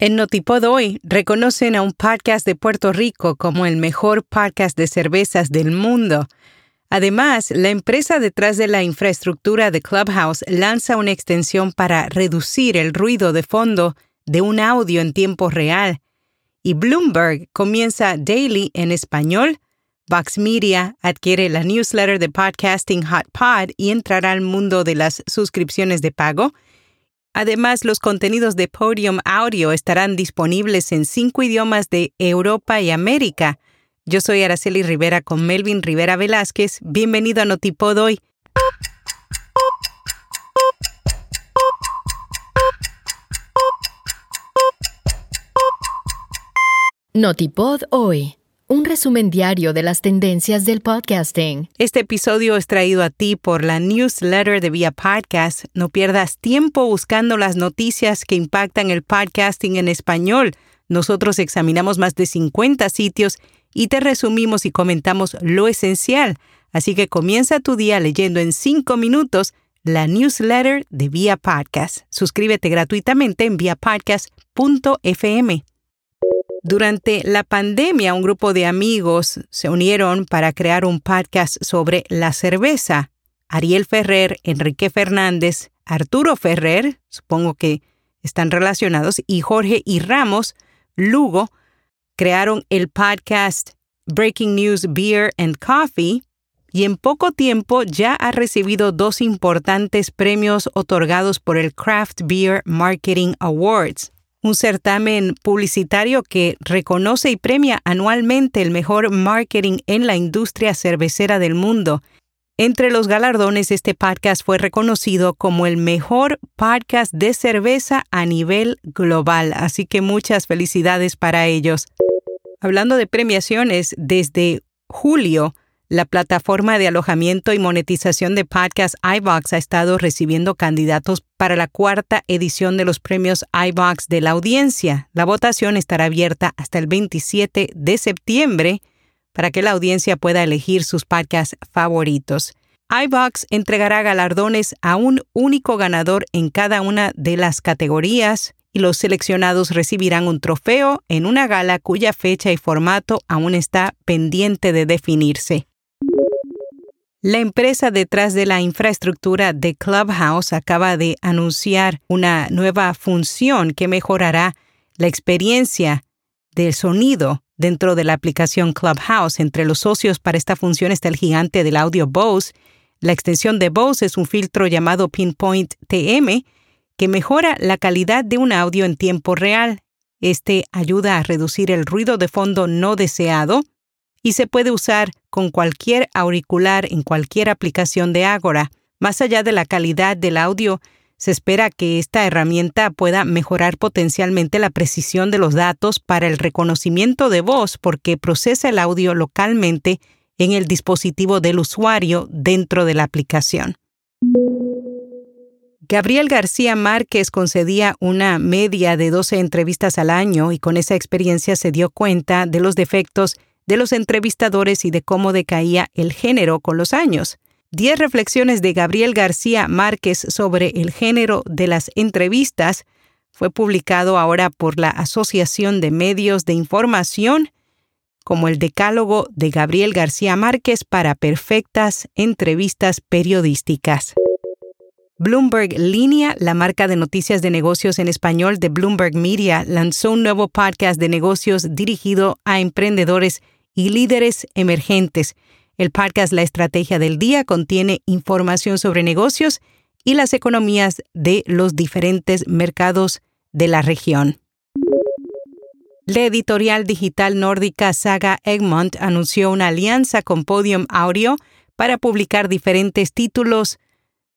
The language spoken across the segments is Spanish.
En Notipod hoy reconocen a un podcast de Puerto Rico como el mejor podcast de cervezas del mundo. Además, la empresa detrás de la infraestructura de Clubhouse lanza una extensión para reducir el ruido de fondo de un audio en tiempo real. Y Bloomberg comienza Daily en español. Vox Media adquiere la newsletter de podcasting Hot Pod y entrará al mundo de las suscripciones de pago. Además, los contenidos de Podium Audio estarán disponibles en cinco idiomas de Europa y América. Yo soy Araceli Rivera con Melvin Rivera Velázquez. Bienvenido a Notipod hoy. Notipod hoy un resumen diario de las tendencias del podcasting. Este episodio es traído a ti por la newsletter de Vía Podcast. No pierdas tiempo buscando las noticias que impactan el podcasting en español. Nosotros examinamos más de 50 sitios y te resumimos y comentamos lo esencial. Así que comienza tu día leyendo en 5 minutos la newsletter de Vía Podcast. Suscríbete gratuitamente en viapodcast.fm. Durante la pandemia, un grupo de amigos se unieron para crear un podcast sobre la cerveza. Ariel Ferrer, Enrique Fernández, Arturo Ferrer, supongo que están relacionados, y Jorge y Ramos Lugo crearon el podcast Breaking News Beer and Coffee y en poco tiempo ya ha recibido dos importantes premios otorgados por el Craft Beer Marketing Awards un certamen publicitario que reconoce y premia anualmente el mejor marketing en la industria cervecera del mundo. Entre los galardones, este podcast fue reconocido como el mejor podcast de cerveza a nivel global, así que muchas felicidades para ellos. Hablando de premiaciones, desde julio, la plataforma de alojamiento y monetización de podcast iBox ha estado recibiendo candidatos para la cuarta edición de los premios iBox de la audiencia. La votación estará abierta hasta el 27 de septiembre para que la audiencia pueda elegir sus podcasts favoritos. iBox entregará galardones a un único ganador en cada una de las categorías y los seleccionados recibirán un trofeo en una gala cuya fecha y formato aún está pendiente de definirse. La empresa detrás de la infraestructura de Clubhouse acaba de anunciar una nueva función que mejorará la experiencia del sonido dentro de la aplicación Clubhouse. Entre los socios para esta función está el gigante del audio Bose. La extensión de Bose es un filtro llamado Pinpoint TM que mejora la calidad de un audio en tiempo real. Este ayuda a reducir el ruido de fondo no deseado y se puede usar con cualquier auricular en cualquier aplicación de Agora. Más allá de la calidad del audio, se espera que esta herramienta pueda mejorar potencialmente la precisión de los datos para el reconocimiento de voz porque procesa el audio localmente en el dispositivo del usuario dentro de la aplicación. Gabriel García Márquez concedía una media de 12 entrevistas al año y con esa experiencia se dio cuenta de los defectos de los entrevistadores y de cómo decaía el género con los años. Diez reflexiones de Gabriel García Márquez sobre el género de las entrevistas fue publicado ahora por la Asociación de Medios de Información como el Decálogo de Gabriel García Márquez para perfectas entrevistas periodísticas. Bloomberg Línea, la marca de noticias de negocios en español de Bloomberg Media, lanzó un nuevo podcast de negocios dirigido a emprendedores y líderes emergentes. El podcast La Estrategia del Día contiene información sobre negocios y las economías de los diferentes mercados de la región. La editorial digital nórdica Saga Egmont anunció una alianza con Podium Audio para publicar diferentes títulos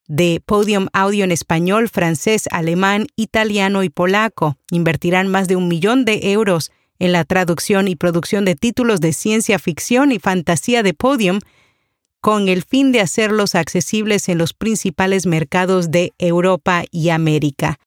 de Podium Audio en español, francés, alemán, italiano y polaco. Invertirán más de un millón de euros en la traducción y producción de títulos de ciencia ficción y fantasía de Podium, con el fin de hacerlos accesibles en los principales mercados de Europa y América.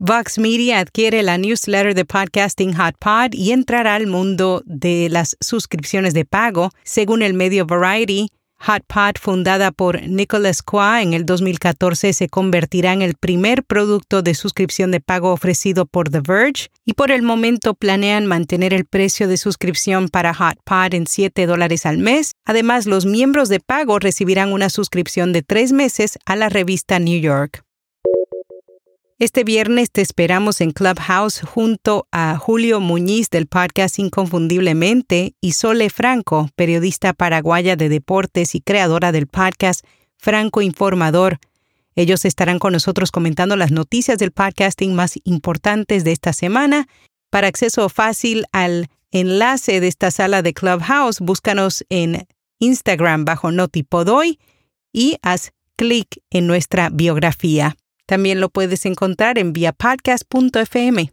Vox Media adquiere la newsletter de podcasting Hot Pod y entrará al mundo de las suscripciones de pago. Según el medio Variety, HotPod, fundada por Nicholas Qua en el 2014, se convertirá en el primer producto de suscripción de pago ofrecido por The Verge y por el momento planean mantener el precio de suscripción para HotPod en 7 dólares al mes. Además, los miembros de pago recibirán una suscripción de tres meses a la revista New York. Este viernes te esperamos en Clubhouse junto a Julio Muñiz del podcast Inconfundiblemente y Sole Franco, periodista paraguaya de deportes y creadora del podcast Franco Informador. Ellos estarán con nosotros comentando las noticias del podcasting más importantes de esta semana. Para acceso fácil al enlace de esta sala de Clubhouse, búscanos en Instagram bajo Notipodoy y haz clic en nuestra biografía. También lo puedes encontrar en viapodcast.fm.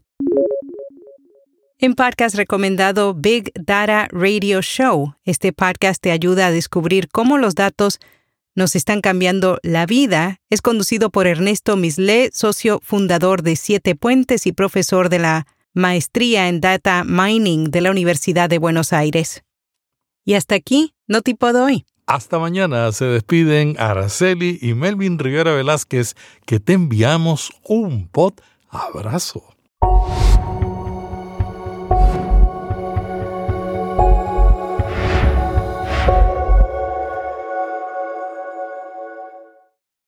En podcast recomendado Big Data Radio Show, este podcast te ayuda a descubrir cómo los datos nos están cambiando la vida. Es conducido por Ernesto Misle, socio fundador de Siete Puentes y profesor de la maestría en Data Mining de la Universidad de Buenos Aires. Y hasta aquí, no tipo doy. Hasta mañana se despiden Araceli y Melvin Rivera Velázquez, que te enviamos un pot abrazo.